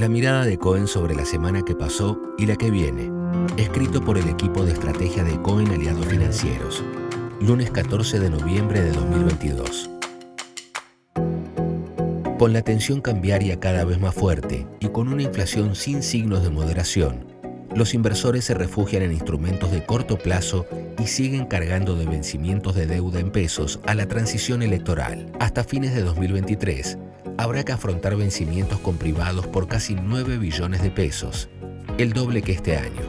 La mirada de Cohen sobre la semana que pasó y la que viene. Escrito por el equipo de estrategia de Cohen Aliados Financieros. Lunes 14 de noviembre de 2022. Con la tensión cambiaria cada vez más fuerte y con una inflación sin signos de moderación, los inversores se refugian en instrumentos de corto plazo y siguen cargando de vencimientos de deuda en pesos a la transición electoral. Hasta fines de 2023, habrá que afrontar vencimientos con privados por casi 9 billones de pesos, el doble que este año.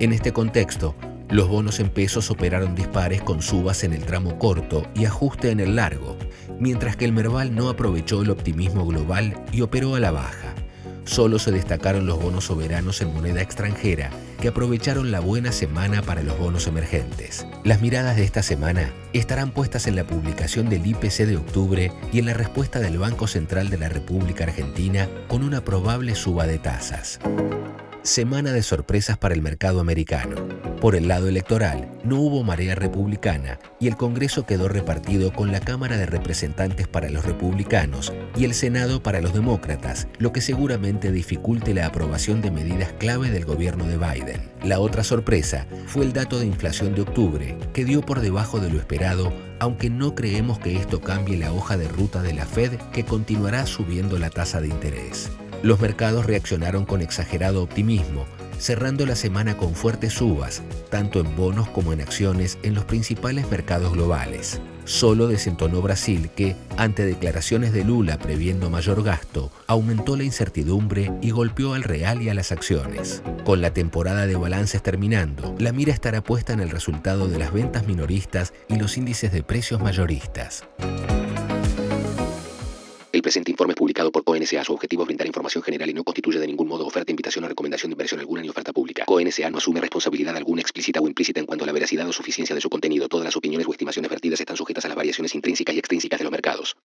En este contexto, los bonos en pesos operaron dispares con subas en el tramo corto y ajuste en el largo, mientras que el Merval no aprovechó el optimismo global y operó a la baja. Solo se destacaron los bonos soberanos en moneda extranjera, que aprovecharon la buena semana para los bonos emergentes. Las miradas de esta semana estarán puestas en la publicación del IPC de octubre y en la respuesta del Banco Central de la República Argentina con una probable suba de tasas semana de sorpresas para el mercado americano. Por el lado electoral, no hubo marea republicana y el Congreso quedó repartido con la Cámara de Representantes para los republicanos y el Senado para los demócratas, lo que seguramente dificulte la aprobación de medidas clave del gobierno de Biden. La otra sorpresa fue el dato de inflación de octubre, que dio por debajo de lo esperado, aunque no creemos que esto cambie la hoja de ruta de la Fed que continuará subiendo la tasa de interés. Los mercados reaccionaron con exagerado optimismo, cerrando la semana con fuertes subas, tanto en bonos como en acciones en los principales mercados globales. Solo desentonó Brasil que, ante declaraciones de Lula previendo mayor gasto, aumentó la incertidumbre y golpeó al real y a las acciones. Con la temporada de balances terminando, la mira estará puesta en el resultado de las ventas minoristas y los índices de precios mayoristas. Presente informe publicado por CONSA. Su objetivo es brindar información general y no constituye de ningún modo oferta, invitación o recomendación de inversión alguna ni oferta pública. CONSA no asume responsabilidad alguna explícita o implícita en cuanto a la veracidad o suficiencia de su contenido. Todas las opiniones o estimaciones vertidas están sujetas a las variaciones intrínsecas y extrínsecas de los mercados.